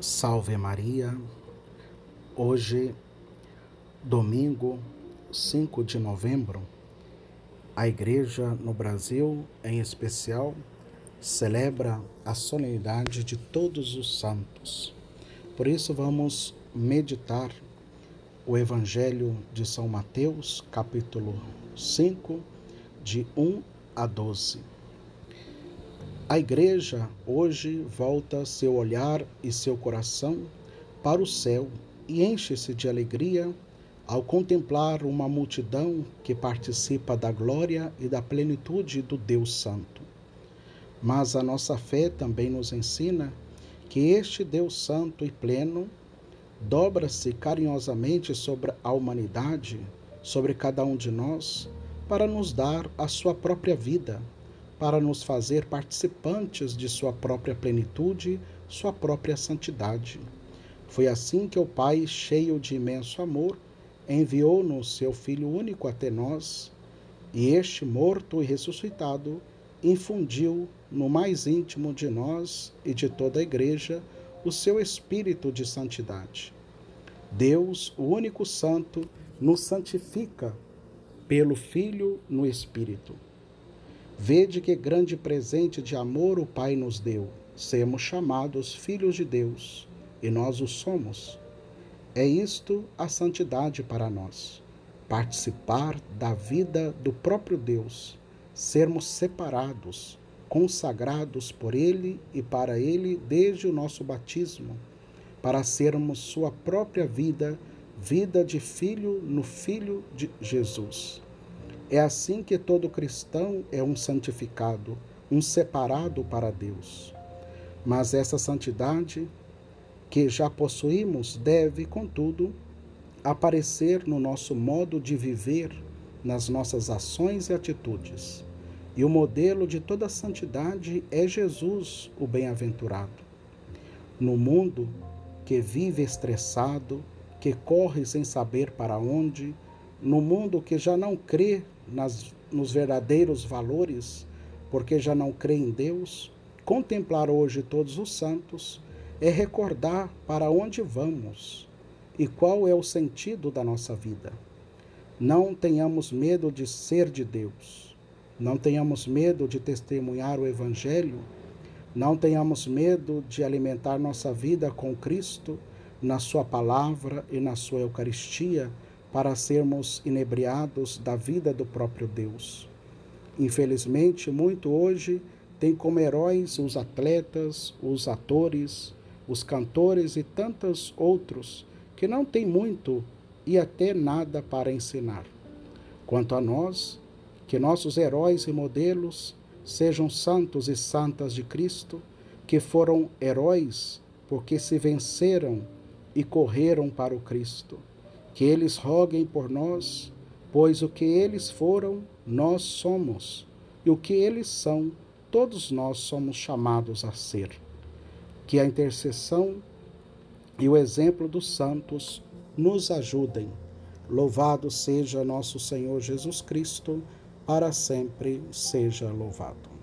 Salve Maria. Hoje, domingo 5 de novembro, a Igreja no Brasil, em especial, celebra a solenidade de todos os santos. Por isso, vamos meditar o Evangelho de São Mateus, capítulo 5, de 1 a 12. A igreja hoje volta seu olhar e seu coração para o céu e enche-se de alegria ao contemplar uma multidão que participa da glória e da plenitude do Deus Santo. Mas a nossa fé também nos ensina que este Deus Santo e pleno dobra-se carinhosamente sobre a humanidade, sobre cada um de nós, para nos dar a sua própria vida para nos fazer participantes de sua própria plenitude, sua própria santidade. Foi assim que o Pai, cheio de imenso amor, enviou-nos seu Filho único até nós, e este, morto e ressuscitado, infundiu no mais íntimo de nós e de toda a Igreja o seu espírito de santidade. Deus, o único Santo, nos santifica pelo Filho no Espírito. Vede que grande presente de amor o Pai nos deu. Sermos chamados filhos de Deus, e nós o somos. É isto a santidade para nós. Participar da vida do próprio Deus, sermos separados, consagrados por Ele e para Ele desde o nosso batismo, para sermos Sua própria vida, vida de filho no Filho de Jesus. É assim que todo cristão é um santificado, um separado para Deus. Mas essa santidade que já possuímos deve, contudo, aparecer no nosso modo de viver, nas nossas ações e atitudes. E o modelo de toda santidade é Jesus, o bem-aventurado. No mundo que vive estressado, que corre sem saber para onde, no mundo que já não crê nas, nos verdadeiros valores, porque já não crê em Deus, contemplar hoje todos os santos é recordar para onde vamos e qual é o sentido da nossa vida. Não tenhamos medo de ser de Deus. Não tenhamos medo de testemunhar o Evangelho. Não tenhamos medo de alimentar nossa vida com Cristo na Sua palavra e na Sua Eucaristia para sermos inebriados da vida do próprio Deus. Infelizmente, muito hoje tem como heróis os atletas, os atores, os cantores e tantos outros que não têm muito e até nada para ensinar. Quanto a nós, que nossos heróis e modelos sejam santos e santas de Cristo, que foram heróis porque se venceram e correram para o Cristo que eles roguem por nós, pois o que eles foram, nós somos, e o que eles são, todos nós somos chamados a ser. Que a intercessão e o exemplo dos santos nos ajudem. Louvado seja nosso Senhor Jesus Cristo, para sempre seja louvado.